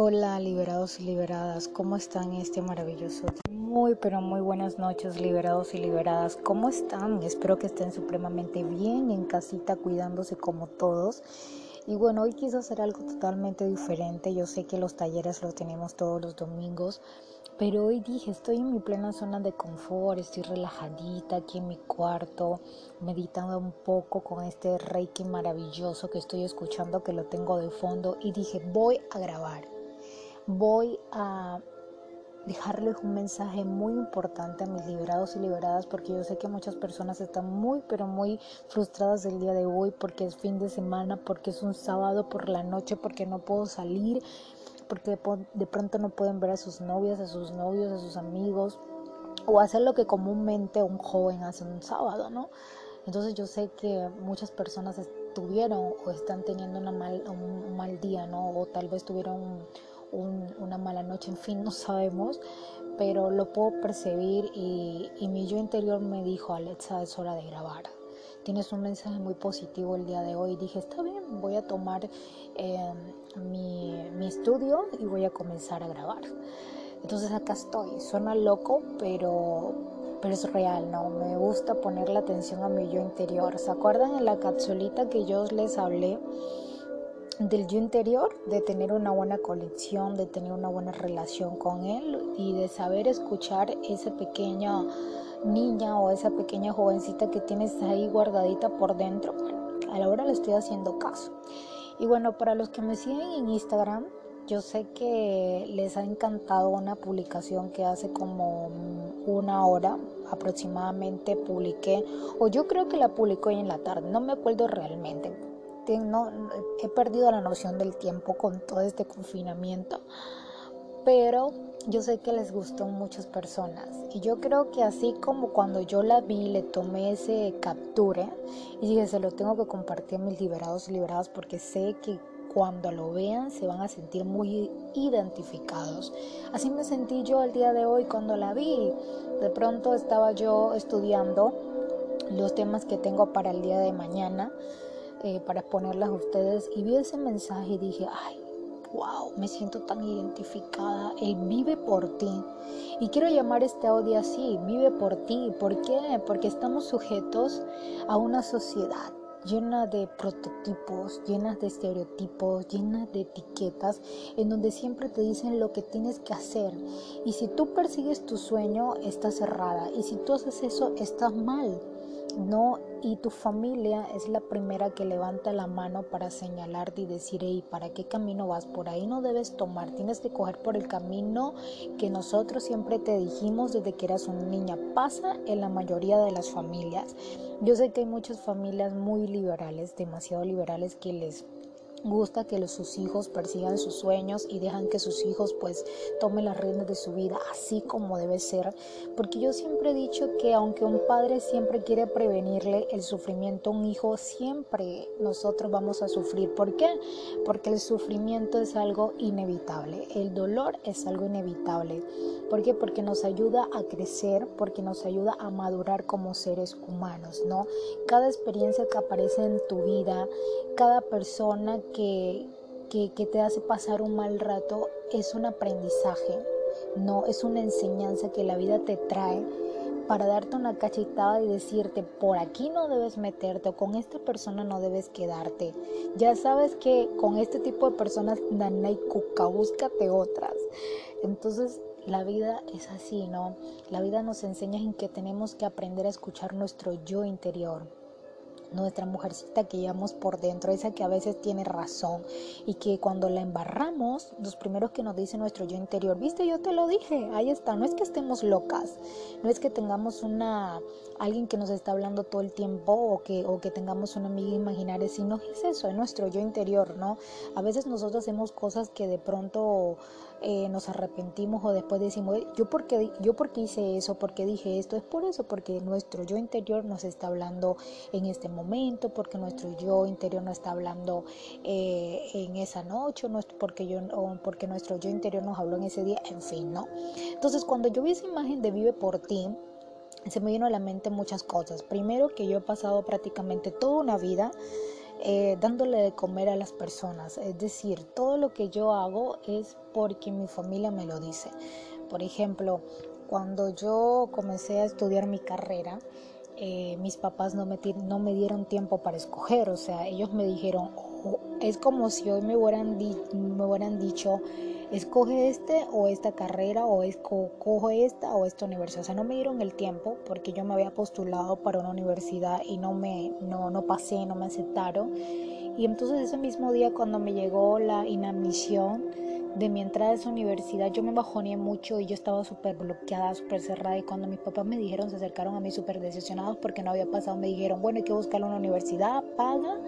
Hola liberados y liberadas, ¿cómo están este maravilloso Muy pero muy buenas noches liberados y liberadas, ¿cómo están? Espero que estén supremamente bien en casita cuidándose como todos. Y bueno, hoy quise hacer algo totalmente diferente, yo sé que los talleres los tenemos todos los domingos, pero hoy dije, estoy en mi plena zona de confort, estoy relajadita aquí en mi cuarto, meditando un poco con este reiki maravilloso que estoy escuchando, que lo tengo de fondo, y dije, voy a grabar voy a dejarles un mensaje muy importante a mis liberados y liberadas porque yo sé que muchas personas están muy pero muy frustradas el día de hoy porque es fin de semana, porque es un sábado por la noche, porque no puedo salir, porque de pronto no pueden ver a sus novias, a sus novios, a sus amigos o hacer lo que comúnmente un joven hace un sábado, ¿no? Entonces yo sé que muchas personas estuvieron o están teniendo una mal, un mal día, ¿no? O tal vez tuvieron una mala noche, en fin, no sabemos, pero lo puedo percibir y, mi yo interior me dijo, Alexa, es hora de grabar. Tienes un mensaje muy positivo el día de hoy. Dije, está bien, voy a tomar em, mi, mi estudio y voy a comenzar a grabar. Entonces acá estoy. Suena loco, pero, pero es real, ¿no? Me gusta poner la atención a mi yo interior. ¿Se acuerdan en la capsulita que yo les hablé? Del yo interior, de tener una buena conexión, de tener una buena relación con él y de saber escuchar esa pequeña niña o esa pequeña jovencita que tienes ahí guardadita por dentro. a la hora le estoy haciendo caso. Y bueno, para los que me siguen en Instagram, yo sé que les ha encantado una publicación que hace como una hora aproximadamente publiqué, o yo creo que la publicó hoy en la tarde, no me acuerdo realmente, no, he perdido la noción del tiempo con todo este confinamiento, pero yo sé que les gustó muchas personas y yo creo que así como cuando yo la vi, le tomé ese capture y dije, se lo tengo que compartir a mis liberados y liberadas porque sé que cuando lo vean se van a sentir muy identificados. Así me sentí yo el día de hoy cuando la vi. De pronto estaba yo estudiando los temas que tengo para el día de mañana eh, para exponerlas a ustedes y vi ese mensaje y dije, ay, wow, me siento tan identificada. Él vive por ti. Y quiero llamar este audio así, vive por ti. ¿Por qué? Porque estamos sujetos a una sociedad llena de prototipos, llenas de estereotipos, llenas de etiquetas, en donde siempre te dicen lo que tienes que hacer. Y si tú persigues tu sueño, estás cerrada. Y si tú haces eso, estás mal. No, y tu familia es la primera que levanta la mano para señalarte y decir, hey, ¿para qué camino vas? Por ahí no debes tomar, tienes que coger por el camino que nosotros siempre te dijimos desde que eras una niña. Pasa en la mayoría de las familias. Yo sé que hay muchas familias muy liberales, demasiado liberales, que les gusta que los, sus hijos persigan sus sueños y dejan que sus hijos pues tomen las riendas de su vida así como debe ser porque yo siempre he dicho que aunque un padre siempre quiere prevenirle el sufrimiento a un hijo siempre nosotros vamos a sufrir ¿por qué? porque el sufrimiento es algo inevitable el dolor es algo inevitable ¿por qué? porque nos ayuda a crecer porque nos ayuda a madurar como seres humanos ¿no? cada experiencia que aparece en tu vida cada persona que, te hace pasar un mal rato es un aprendizaje, no es una enseñanza que la vida te trae para darte una cachetada y decirte por aquí no debes meterte o con esta persona no debes quedarte. Ya sabes que con este tipo de personas Nanay Cuca, búscate otras. Entonces la vida es así, ¿no? La vida nos enseña en que tenemos que aprender a escuchar nuestro yo interior nuestra mujercita que llevamos por dentro, esa que a veces tiene razón y que cuando la embarramos, los primeros que nos dice nuestro yo interior, viste, yo te lo dije, ahí está, no es que estemos locas, no es que tengamos una alguien que nos está hablando todo el tiempo o que, o que tengamos una amiga imaginaria, sino es eso, es nuestro yo interior, ¿no? A veces nosotros hacemos cosas que de pronto eh, nos arrepentimos o después decimos, yo porque, yo porque hice eso, porque dije esto, es por eso, porque nuestro yo interior nos está hablando en este momento, porque nuestro yo interior nos está hablando eh, en esa noche, no porque, yo, o porque nuestro yo interior nos habló en ese día, en fin, ¿no? Entonces cuando yo vi esa imagen de Vive por ti, se me vino a la mente muchas cosas. Primero que yo he pasado prácticamente toda una vida eh, dándole de comer a las personas. Es decir, todo lo que yo hago es porque mi familia me lo dice. Por ejemplo, cuando yo comencé a estudiar mi carrera, eh, mis papás no me, dieron tiempo para escoger, o sea, ellos me dijeron, oh, es como si hoy me hubieran dicho, escoge este o esta carrera o escoge esta o esta universidad. O sea, no me dieron el tiempo porque yo me había postulado para una universidad y no me no, no pasé, no me aceptaron. Y entonces ese mismo día cuando me llegó la inadmisión de mi entrada a esa universidad, yo me bajoné mucho y yo estaba súper bloqueada, súper cerrada. Y cuando mis papás me dijeron, se acercaron a mí súper decepcionados porque no había pasado, me dijeron, bueno, hay que buscar una universidad, paga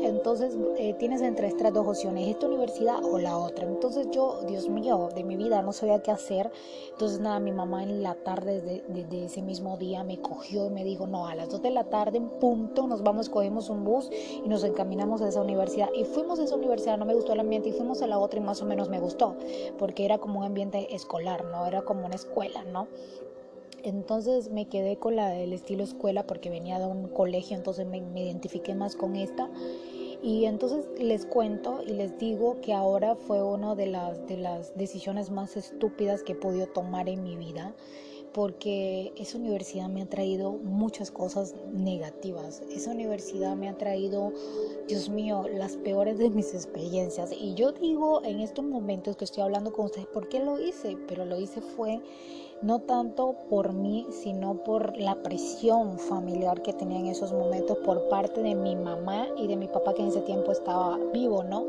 entonces eh, tienes entre estas dos opciones, esta universidad o la otra. Entonces yo, Dios mío, de mi vida no sabía qué hacer. Entonces nada, mi mamá en la tarde de, ese mismo día me cogió y me dijo, no, a las 2 de la tarde en punto nos vamos, cogemos un bus y nos encaminamos a esa universidad. Y fuimos a esa universidad, no me gustó el ambiente y fuimos a la otra y más o menos me gustó, porque era como un ambiente escolar, ¿no? Era como una escuela, ¿no? Entonces me quedé con la del estilo escuela porque venía de un colegio, entonces me, identifiqué más con esta. Y entonces les cuento y les digo que ahora fue una de las, de las decisiones más estúpidas que he podido tomar en mi vida porque esa universidad me ha traído muchas cosas negativas. Esa universidad me ha traído, Dios mío, las peores de mis experiencias. Y yo digo en estos momentos que estoy hablando con ustedes, ¿por qué lo hice? Pero lo hice fue no tanto por mí, sino por la presión familiar que tenía en esos momentos por parte de mi mamá y de mi papá que en ese tiempo estaba vivo, ¿no?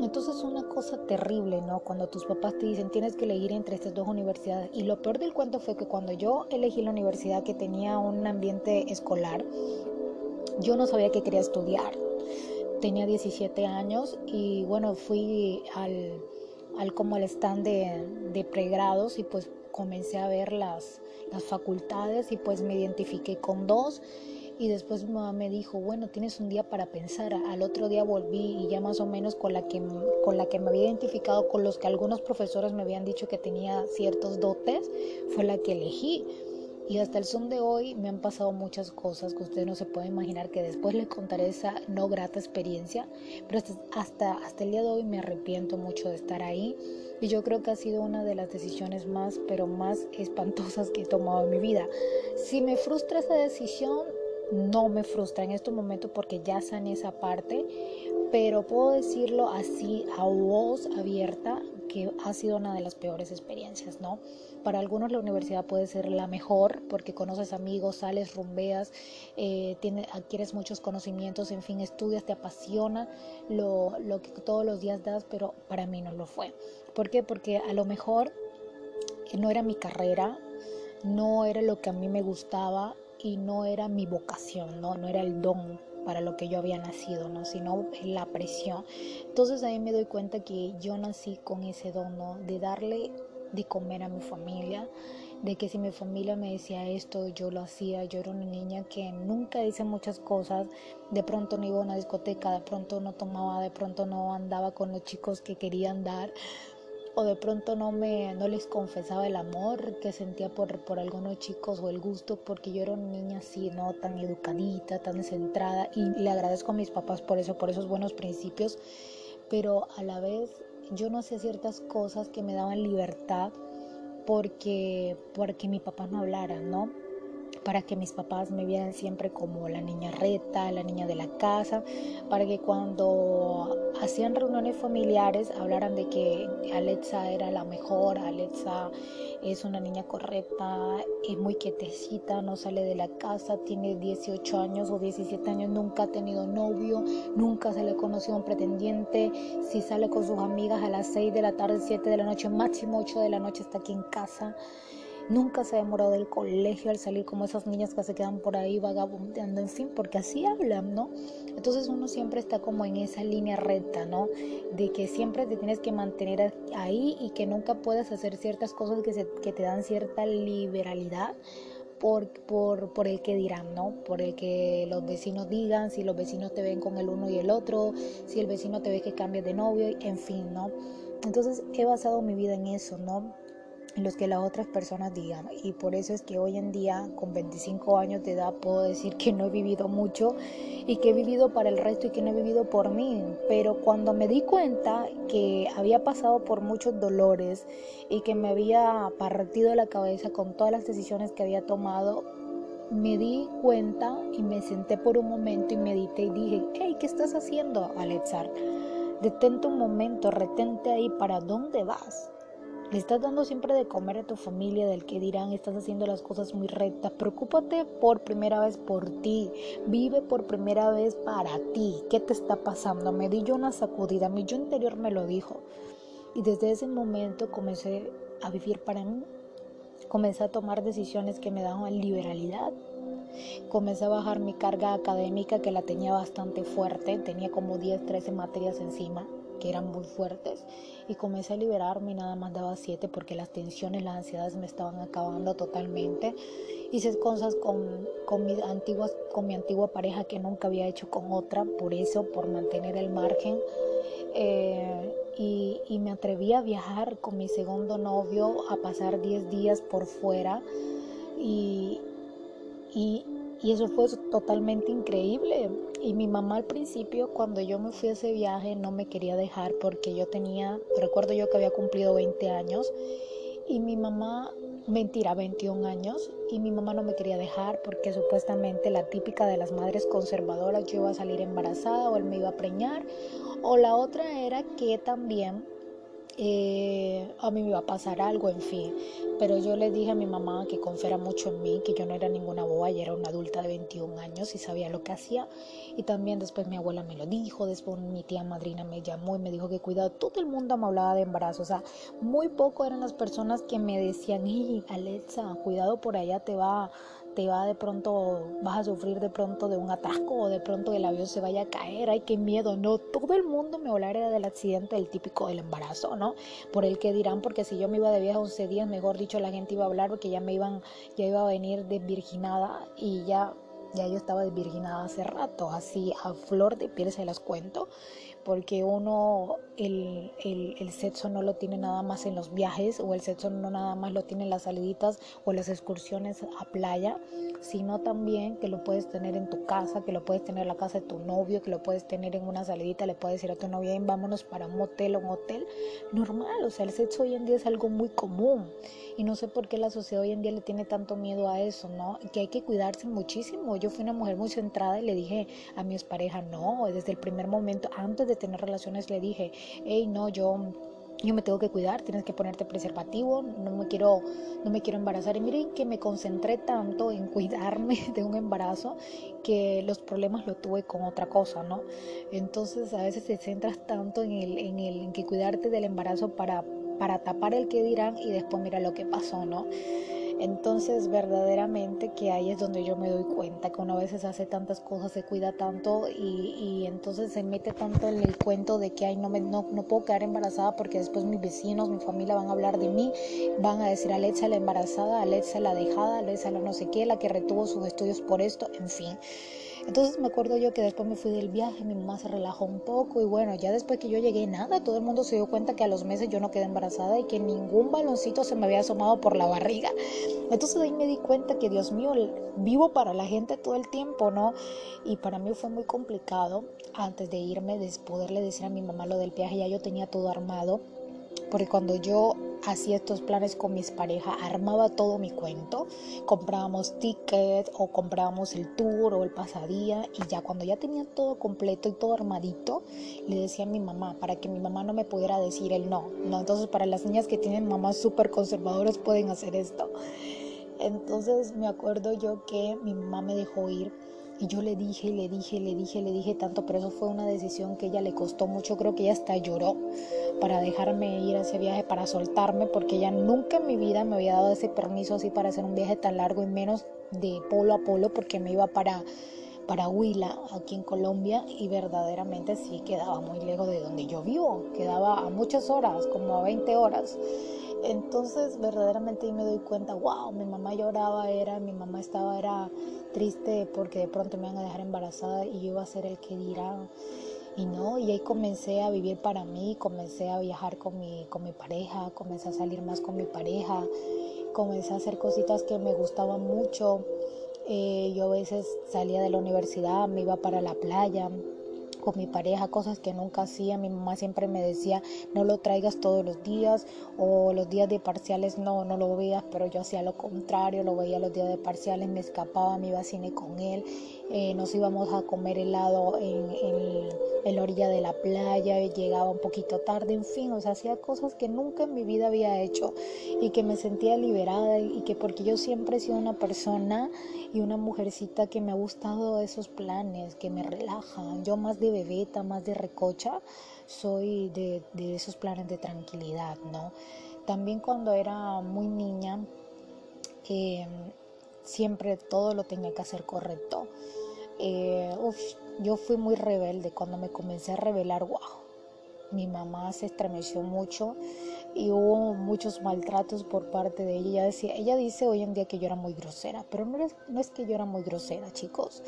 Entonces es una cosa terrible, ¿no? Cuando tus papás te dicen tienes que elegir entre estas dos universidades. Y lo peor del cuento fue que cuando yo elegí la universidad que tenía un ambiente escolar, yo no sabía que quería estudiar. Tenía 17 años y bueno, fui al, al como al stand de, de pregrados y pues comencé a ver las, las facultades y pues me identifiqué con dos y después mamá me dijo, bueno, tienes un día para pensar. Al otro día volví y ya más o menos con la que, con la que me había identificado, con los que algunos profesores me habían dicho que tenía ciertos dotes, fue la que elegí. Y hasta el son de hoy me han pasado muchas cosas que ustedes no se pueden imaginar, que después les contaré esa no grata experiencia, pero hasta, hasta el día de hoy me arrepiento mucho de estar ahí y yo creo que ha sido una de las decisiones más, pero más espantosas que he tomado en mi vida. Si me frustra esa decisión, no me frustra en estos momentos porque ya sané esa parte, pero puedo decirlo así a voz abierta que ha sido una de las peores experiencias, ¿no? Para algunos la universidad puede ser la mejor porque conoces amigos, sales, rumbeas, eh, adquieres muchos conocimientos, en fin, estudias, te apasiona lo, lo que todos los días das, pero para mí no lo fue. ¿Por qué? Porque a lo mejor no era mi carrera, no era lo que a mí me gustaba y no era mi vocación, no, no era el don para lo que yo había nacido, ¿no? sino la presión. Entonces ahí me doy cuenta que yo nací con ese don ¿no? de darle de comer a mi familia, de que si mi familia me decía esto, yo lo hacía. Yo era una niña que nunca hice muchas cosas. De pronto no iba a una discoteca, de pronto no tomaba, de pronto no andaba con los chicos que querían dar o de pronto no me no les confesaba el amor que sentía por, por algunos chicos o el gusto porque yo era una niña así no tan educadita tan centrada y le agradezco a mis papás por eso por esos buenos principios pero a la vez yo no hacía ciertas cosas que me daban libertad porque porque mi papá no hablara no para que mis papás me vieran siempre como la niña reta, la niña de la casa, para que cuando hacían reuniones familiares hablaran de que Alexa era la mejor, Alexa es una niña correcta, es muy quietecita, no sale de la casa, tiene 18 años o 17 años, nunca ha tenido novio, nunca se le conoció un pretendiente, si sale con sus amigas a las 6 de la tarde, 7 de la noche, máximo 8 de la noche está aquí en casa nunca se ha demorado del colegio al salir como esas niñas que se quedan por ahí vagabundeando, en fin, porque así hablan, ¿no? Entonces uno siempre está como en esa línea recta, ¿no? De que siempre te tienes que mantener ahí y que nunca puedes hacer ciertas cosas que, se, que te dan cierta liberalidad. Por, por, por, el que dirán, ¿no? Por el que los vecinos digan, si los vecinos te ven con el uno y el otro, si el vecino te ve que cambias de novio, en fin, ¿no? Entonces he basado mi vida en eso, ¿no? Los que las otras personas digan. Y por eso es que hoy en día, con 25 años de edad, puedo decir que no he vivido mucho y que he vivido para el resto y que no he vivido por mí. Pero cuando me di cuenta que había pasado por muchos dolores y que me había partido la cabeza con todas las decisiones que había tomado, me di cuenta y me senté por un momento y medité y dije, hey, ¿qué estás haciendo, Alexar? Detente un momento, retente ahí, ¿para dónde vas? Le estás dando siempre de comer a tu familia, del que dirán, estás haciendo las cosas muy rectas. Preocúpate por primera vez por ti. Vive por primera vez para ti. ¿Qué te está pasando? Me di yo una sacudida. Mi yo interior me lo dijo. Y desde ese momento comencé a vivir para mí. Comencé a tomar decisiones que me daban liberalidad. Comencé a bajar mi carga académica que la tenía bastante fuerte. Tenía como 10, 13 materias encima que eran muy fuertes y comencé a liberarme y nada más daba siete porque las tensiones, las ansiedades me estaban acabando totalmente. Hice cosas con, con, mi antiguas, con mi antigua pareja que nunca había hecho con otra, por eso, por mantener el margen. Eh, y, y, me atreví a viajar con mi segundo novio a pasar 10 días por fuera y y eso fue totalmente increíble. Y mi mamá al principio, cuando yo me fui a ese viaje, no me quería dejar porque yo tenía, recuerdo yo que había cumplido 20 años y mi mamá, mentira, 21 años, y mi mamá no me quería dejar porque supuestamente la típica de las madres conservadoras, yo iba a salir embarazada o él me iba a preñar, o la otra era que también eh, a mí me iba a pasar algo, en fin. Pero yo le dije a mi mamá que confiara mucho en mí, que yo no era ninguna boba, y era una adulta de 21 años y sabía lo que hacía. Y también después mi abuela me lo dijo, después mi tía madrina me llamó y me dijo que cuidado, todo el mundo me hablaba de embarazo. O sea, muy poco eran las personas que me decían, hey, Alexa, cuidado por allá te va te va de pronto, vas a sufrir de pronto de un atasco o de pronto el avión se vaya a caer, ay, qué miedo, no, todo el mundo me hablara del accidente del típico del embarazo, ¿no? Por el que dirán, porque si yo me iba de viaje 11 días, mejor dicho, la gente iba a hablar porque ya me iban, ya iba a venir desvirginada y ya ya yo estaba desvirginada hace rato, así a flor de piel se las cuento porque uno el, el, sexo no lo tiene nada más en los viajes o el sexo no nada más lo tiene en las saliditas o las excursiones a playa, sino también que lo puedes tener en tu casa, que lo puedes tener en la casa de tu novio, que lo puedes tener en una salidita, le puedes decir a tu novia, vámonos para un motel o un hotel normal, o sea, el sexo hoy en día es algo muy común y no sé por qué la sociedad hoy en día le tiene tanto miedo a eso, ¿no? Que hay que cuidarse muchísimo. Yo fui una mujer muy centrada y le dije a mi expareja, no, desde el primer momento, antes de tener relaciones le dije, hey, no, yo yo me tengo que cuidar, tienes que ponerte preservativo, no me quiero, no me quiero embarazar. Y miren que me concentré tanto en cuidarme de un embarazo que los problemas lo tuve con otra cosa, ¿no? Entonces a veces te centras tanto en el, en el, en que cuidarte del embarazo para, para tapar el que dirán y después mira lo que pasó, ¿no? Entonces verdaderamente que ahí es donde yo me doy cuenta que uno a veces hace tantas cosas, se cuida tanto y, entonces se mete tanto en el cuento de que ay, no, me, no, no, puedo quedar embarazada porque después mis vecinos, mi familia van a hablar de mí, van a decir Alexa la embarazada, Alexa la dejada, Alexa la no sé qué, la que retuvo sus estudios por esto, en fin. Entonces me acuerdo yo que después me fui del viaje, mi mamá se relajó un poco y bueno, ya después que yo llegué, nada, todo el mundo se dio cuenta que a los meses yo no quedé embarazada y que ningún baloncito se me había asomado por la barriga. Entonces ahí me di cuenta que, Dios mío, vivo para la gente todo el tiempo, ¿no? Y para mí fue muy complicado antes de irme, de poderle decir a mi mamá lo del viaje, ya yo tenía todo armado porque cuando yo hacía estos planes con mis parejas, armaba todo mi cuento, comprábamos tickets o comprábamos el tour o el pasadía y ya cuando ya tenía todo completo y todo armadito, le decía a mi mamá para que mi mamá no me pudiera decir el no, no, entonces para las niñas que tienen mamás súper conservadoras pueden hacer esto. Entonces me acuerdo yo que mi mamá me dejó ir y yo le dije, le dije, le dije, le dije tanto, pero eso fue una decisión que ella le costó mucho. Creo que ella hasta lloró para dejarme ir a ese viaje, para soltarme, porque ella nunca en mi vida me había dado ese permiso así para hacer un viaje tan largo y menos de polo a polo, porque me iba para, para Huila, aquí en Colombia, y verdaderamente sí quedaba muy lejos de donde yo vivo. Quedaba a muchas horas, como a 20 horas. Entonces verdaderamente me doy cuenta, wow, mi mamá lloraba, era, mi mamá estaba, era triste porque de pronto me iban a dejar embarazada y yo iba a ser el que dirá. y no, y ahí comencé a vivir para mí, comencé a viajar con mi, con mi pareja, comencé a salir más con mi pareja, comencé a hacer cositas que me gustaban mucho. Eh, yo a veces salía de la universidad, me iba para la playa, con mi pareja, cosas que nunca hacía. Mi mamá siempre me decía, no lo traigas todos los días o los días de parciales no, no lo veas, pero yo hacía lo contrario, lo veía los días de parciales, me escapaba, me iba a cine con él eh, nos íbamos a comer helado en, en, la orilla de la playa, llegaba un poquito tarde, en fin, o sea, hacía cosas que nunca en mi vida había hecho y que me sentía liberada y que porque yo siempre he sido una persona y una mujercita que me ha gustado esos planes, que me relajan, yo más de bebeta, más de recocha, soy de, de esos planes de tranquilidad, ¿no? También cuando era muy niña, eh, siempre todo lo tenía que hacer correcto. Eh, yo fui muy rebelde. Cuando me comencé a rebelar, wow, mi mamá se estremeció mucho y hubo muchos maltratos por parte de ella. Ella, decía, ella dice hoy en día que yo era muy grosera, pero no es, no es que yo era muy grosera, chicos,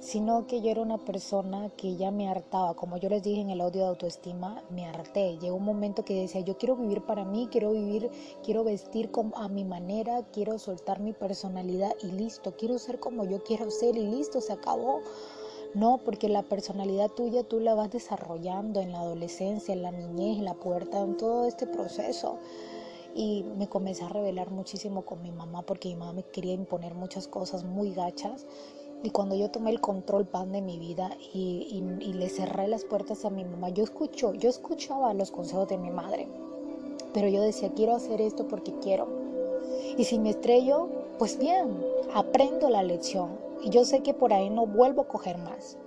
sino que yo era una persona que ya me hartaba. Como yo les dije en el audio de autoestima, me harté. Llegó un momento que decía, yo quiero vivir para mí, quiero vivir, quiero vestir a mi manera, quiero soltar mi personalidad y listo, quiero ser como yo quiero ser y listo, se acabó. No, porque la personalidad tuya tú la vas desarrollando en la adolescencia, en la niñez, en la pubertad, en todo este proceso. Y me comencé a revelar muchísimo con mi mamá porque mi mamá me quería imponer muchas cosas muy gachas. Y cuando yo tomé el control pan de mi vida y, le cerré las puertas a mi mamá, yo escucho, yo escuchaba los consejos de mi madre, pero yo decía, quiero hacer esto porque quiero. Y si me estrello, pues bien, aprendo la lección, y yo sé que por ahí no vuelvo a coger más.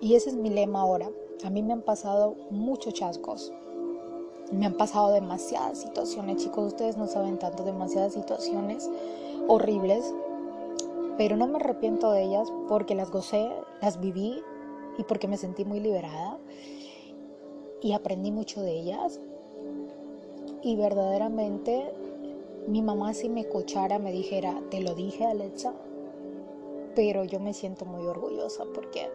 Y ese es mi lema ahora. A mí me han pasado muchos chascos. Me han pasado demasiadas situaciones, chicos. Ustedes no saben tanto, demasiadas situaciones horribles. Pero no me arrepiento de ellas porque las gocé, las viví y porque me sentí muy liberada. Y aprendí mucho de ellas. Y verdaderamente mi mamá si me escuchara me dijera, te lo dije Alexa, pero yo me siento muy orgullosa porque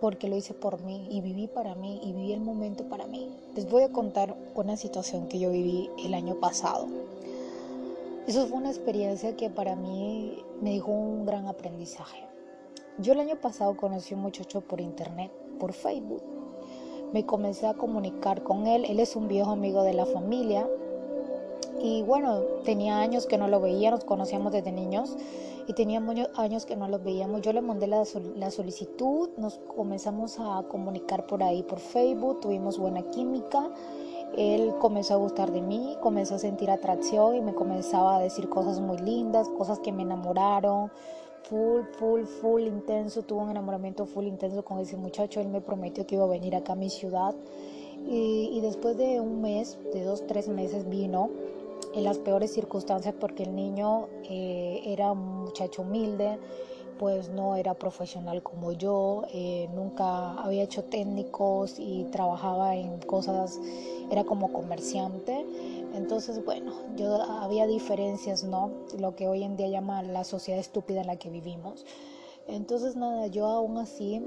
porque lo hice por mí y viví para mí y viví el momento para mí. Les voy a contar una situación que yo viví el año pasado. Eso fue una experiencia que para mí me dejó un gran aprendizaje. Yo el año pasado conocí a un muchacho por internet, por Facebook. Me comencé a comunicar con él. Él es un viejo amigo de la familia. Y bueno, tenía años que no lo veía, nos conocíamos desde niños y teníamos años que no los veíamos. Yo le mandé la, la, solicitud, nos comenzamos a comunicar por ahí, por Facebook, tuvimos buena química. Él comenzó a gustar de mí, comenzó a sentir atracción y me comenzaba a decir cosas muy lindas, cosas que me enamoraron. Full, full, full intenso, tuvo un enamoramiento full intenso con ese muchacho. Él me prometió que iba a venir acá a mi ciudad. Y, y después de un mes, de dos, tres meses, vino en las peores circunstancias porque el niño eh, era un muchacho humilde, pues no era profesional como yo, eh, nunca había hecho técnicos y trabajaba en cosas, era como comerciante. Entonces, bueno, yo había diferencias, ¿no? Lo que hoy en día llama la sociedad estúpida en la que vivimos. Entonces, nada, yo aún así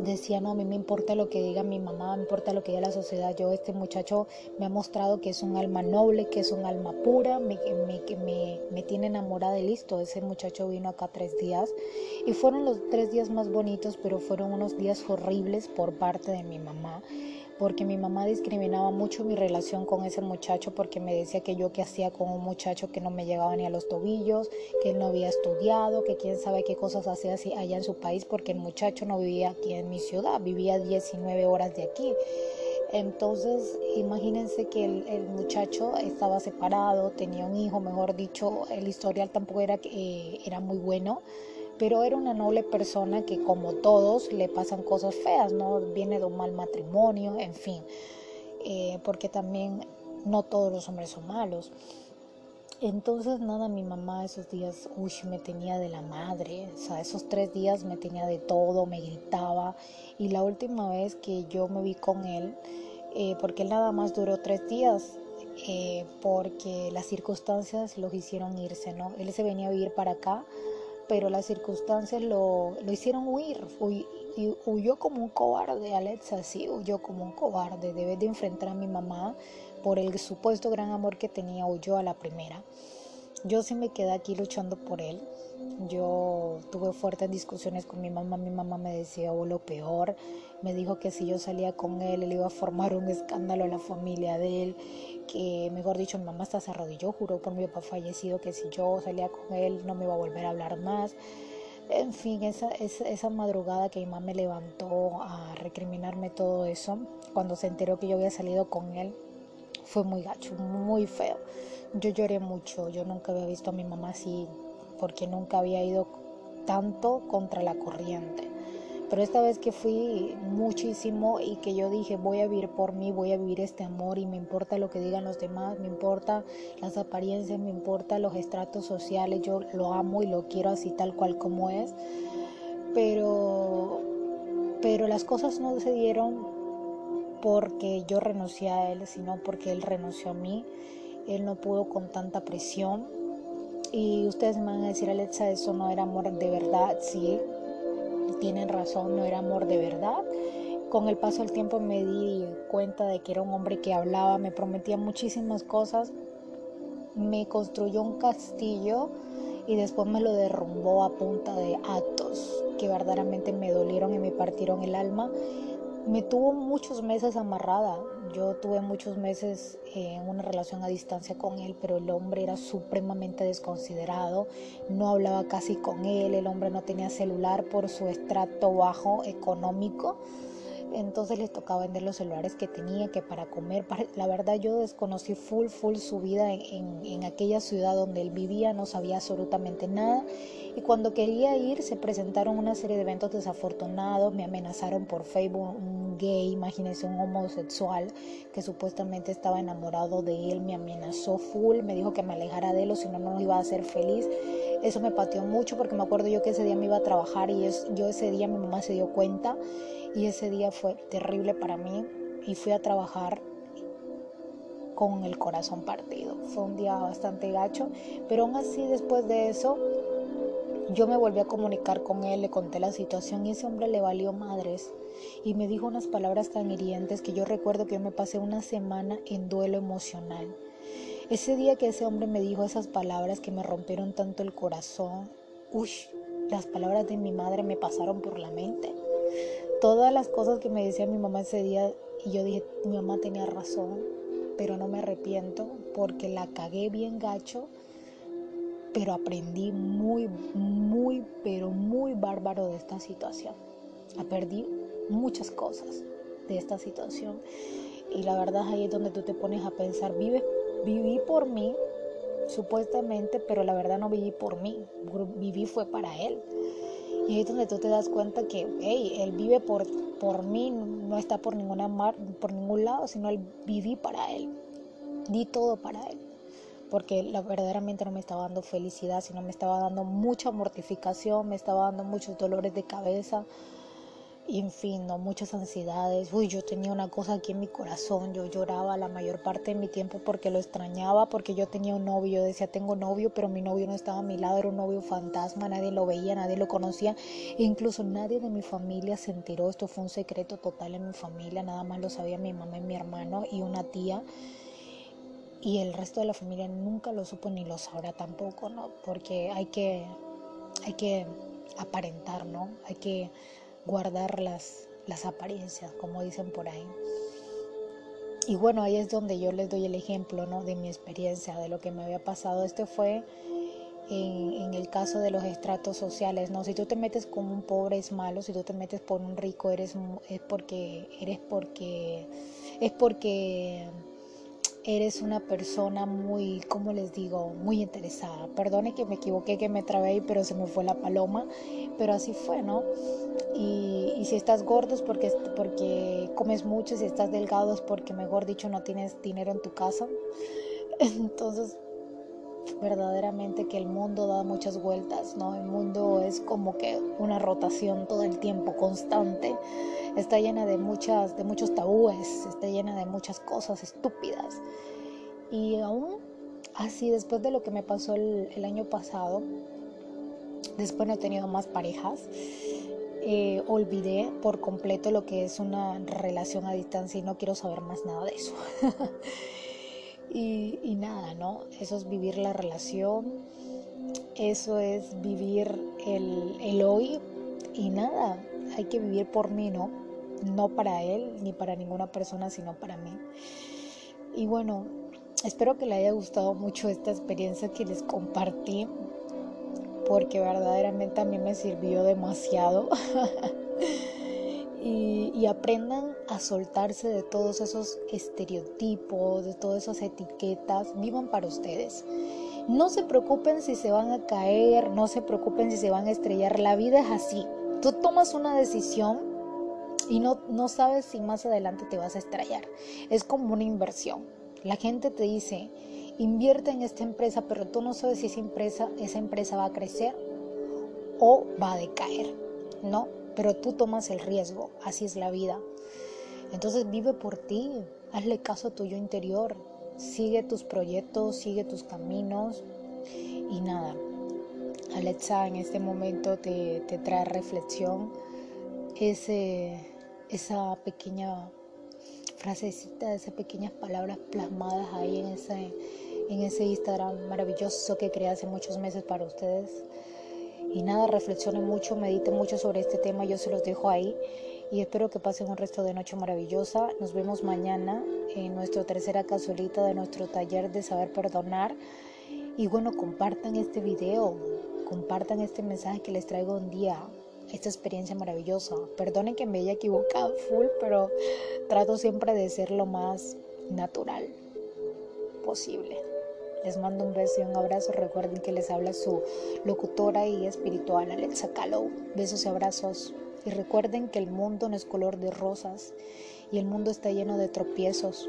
decía, no, a mí me importa lo que diga mi mamá, me importa lo que diga la sociedad. Yo, este muchacho me ha mostrado que es un alma noble, que es un alma pura, me, me, me, me tiene enamorada y listo. Ese muchacho vino acá tres días y fueron los tres días más bonitos, pero fueron unos días horribles por parte de mi mamá porque mi mamá discriminaba mucho mi relación con ese muchacho porque me decía que yo que hacía con un muchacho que no me llegaba ni a los tobillos, que él no había estudiado, que quién sabe qué cosas hacía allá en su país porque el muchacho no vivía aquí en mi ciudad, vivía 19 horas de aquí. Entonces, imagínense que el, muchacho estaba separado, tenía un hijo, mejor dicho, el historial tampoco era, eh, era muy bueno pero era una noble persona que como todos le pasan cosas feas, ¿no? Viene de un mal matrimonio, en fin, eh, porque también no todos los hombres son malos. Entonces, nada, mi mamá esos días, uy, me tenía de la madre, o sea, esos tres días me tenía de todo, me gritaba. Y la última vez que yo me vi con él, eh, porque él nada más duró tres días, eh, porque las circunstancias lo hicieron irse, ¿no? Él se venía a vivir para acá pero las circunstancias lo, lo hicieron huir, huyó como un cobarde, Alexa, sí, huyó como un cobarde. Debes de enfrentar a mi mamá por el supuesto gran amor que tenía, huyó a la primera. Yo sí me quedé aquí luchando por él. Yo tuve fuertes discusiones con mi mamá. Mi mamá me decía oh, lo peor. Me dijo que si yo salía con él, él iba a formar un escándalo a la familia de él. Que, mejor dicho, mi mamá hasta se arrodilló, juró por mi papá fallecido que si yo salía con él no me iba a volver a hablar más. En fin, esa, esa, esa, madrugada que mi mamá me levantó a recriminarme todo eso, cuando se enteró que yo había salido con él, fue muy gacho, muy feo. Yo lloré mucho, yo nunca había visto a mi mamá así, porque nunca había ido tanto contra la corriente. Pero esta vez que fui muchísimo y que yo dije voy a vivir por mí, voy a vivir este amor y me importa lo que digan los demás, me importa las apariencias, me importa los estratos sociales, yo lo amo y lo quiero así tal cual como es. Pero, pero las cosas no se dieron porque yo renuncié a él, sino porque él renunció a mí. Él no pudo con tanta presión. Y ustedes me van a decir, Alexa, eso no era amor de verdad. Sí, tienen razón, no era amor de verdad. Con el paso del tiempo me di cuenta de que era un hombre que hablaba, me prometía muchísimas cosas, me construyó un castillo y después me lo derrumbó a punta de actos que verdaderamente me dolieron y me partieron el alma me tuvo muchos meses amarrada. Yo tuve muchos meses en una relación a distancia con él, pero el hombre era supremamente desconsiderado. No hablaba casi con él, el hombre no tenía celular por su estrato bajo económico entonces les tocaba vender los celulares que tenía, que para comer, la verdad yo desconocí full, full su vida en, aquella ciudad donde él vivía, no sabía absolutamente nada y cuando quería ir se presentaron una serie de eventos desafortunados, me amenazaron por Facebook, un gay, imagínense un homosexual que supuestamente estaba enamorado de él, me amenazó full, me dijo que me alejara de él si no, no iba a hacer feliz. Eso me pateó mucho porque me acuerdo yo que ese día me iba a trabajar y yo ese día mi mamá se dio cuenta y ese día fue terrible para mí y fui a trabajar con el corazón partido. Fue un día bastante gacho, pero aún así después de eso yo me volví a comunicar con él, le conté la situación y ese hombre le valió madres y me dijo unas palabras tan hirientes que yo recuerdo que yo me pasé una semana en duelo emocional. Ese día que ese hombre me dijo esas palabras que me rompieron tanto el corazón, uy, las palabras de mi madre me pasaron por la mente todas las cosas que me decía mi mamá ese día y yo dije, mi mamá tenía razón, pero no me arrepiento porque la cagué bien gacho, pero aprendí muy, muy, pero muy bárbaro de esta situación. Aprendí muchas cosas de esta situación y la verdad ahí es donde tú te pones a pensar, vive, viví por mí, supuestamente, pero la verdad no viví por mí, viví fue para él. Y ahí es donde tú te das cuenta que, hey, él vive por, por mí, no está por, ninguna mar, por ningún lado, sino él viví para él. Di todo para él. Porque la, verdaderamente no me estaba dando felicidad, sino me estaba dando mucha mortificación, me estaba dando muchos dolores de cabeza y en fin, ¿no? muchas ansiedades. Uy, yo tenía una cosa aquí en mi corazón, yo lloraba la mayor parte de mi tiempo porque lo extrañaba, porque yo tenía un novio, yo decía, tengo novio, pero mi novio no estaba a mi lado, era un novio fantasma, nadie lo veía, nadie lo conocía, e incluso nadie de mi familia se enteró, esto fue un secreto total en mi familia, nada más lo sabía mi mamá y mi hermano y una tía. Y el resto de la familia nunca lo supo ni lo sabrá tampoco, ¿no? Porque hay que, hay que aparentar, ¿no? Hay que guardar las, las apariencias, como dicen por ahí. Y bueno, ahí es donde yo les doy el ejemplo ¿no? de mi experiencia, de lo que me había pasado. Este fue en, en, el caso de los estratos sociales, ¿no? Si tú te metes con un pobre es malo, si tú te metes por un rico eres es porque eres porque es porque eres una persona muy, ¿cómo les digo? Muy interesada. Perdone que me equivoqué, que me trabé, pero se me fue la paloma, pero así fue, ¿no? Y, si estás gordo es porque, porque comes mucho, si estás delgado porque, mejor dicho, no tienes dinero en tu casa. Entonces, verdaderamente que el mundo da muchas vueltas, ¿no? El mundo es como que una rotación todo el tiempo, constante. Está llena de muchas, de muchos tabúes, está llena de muchas cosas estúpidas. Y aún así, después de lo que me pasó el, año pasado, después no he tenido más parejas, eh, olvidé por completo lo que es una relación a distancia y no quiero saber más nada de eso. y, nada, ¿no? Eso es vivir la relación, eso es vivir el, el hoy y nada, hay que vivir por mí, ¿no? No para él ni para ninguna persona, sino para mí. Y bueno, espero que le haya gustado mucho esta experiencia que les compartí, porque verdaderamente a mí me sirvió demasiado. y, y, aprendan a soltarse de todos esos estereotipos, de todas esas etiquetas, vivan para ustedes. No se preocupen si se van a caer, no se preocupen si se van a estrellar, la vida es así. Tú tomas una decisión y no, no sabes si más adelante te vas a estrellar. Es como una inversión. La gente te dice, invierte en esta empresa, pero tú no sabes si esa empresa, esa empresa va a crecer o va a decaer, ¿no? Pero tú tomas el riesgo, así es la vida. Entonces vive por ti, hazle caso a tu yo interior, sigue tus proyectos, sigue tus caminos y nada. Alexa en este momento te, te trae reflexión, ese, esa pequeña frasecita, esas pequeñas palabras plasmadas ahí en ese, en ese Instagram maravilloso que creé hace muchos meses para ustedes. Y nada, reflexionen mucho, mediten mucho sobre este tema, yo se los dejo ahí y espero que pasen un resto de noche maravillosa. Nos vemos mañana en nuestra tercera cazuelita de nuestro taller de saber perdonar. Y bueno, compartan este video, compartan este mensaje que les traigo un día, esta experiencia maravillosa. Perdonen que me haya equivocado full, pero trato siempre de ser lo más natural posible. Les mando un beso y un abrazo. Recuerden que les habla su locutora y espiritual Alexa Callow. Besos y abrazos. Y recuerden que el mundo no es color de rosas y el mundo está lleno de tropiezos.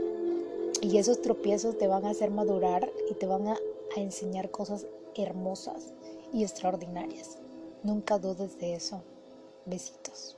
Y esos tropiezos te van a hacer madurar y te van a, a enseñar cosas hermosas y extraordinarias. Nunca dudes de eso. Besitos.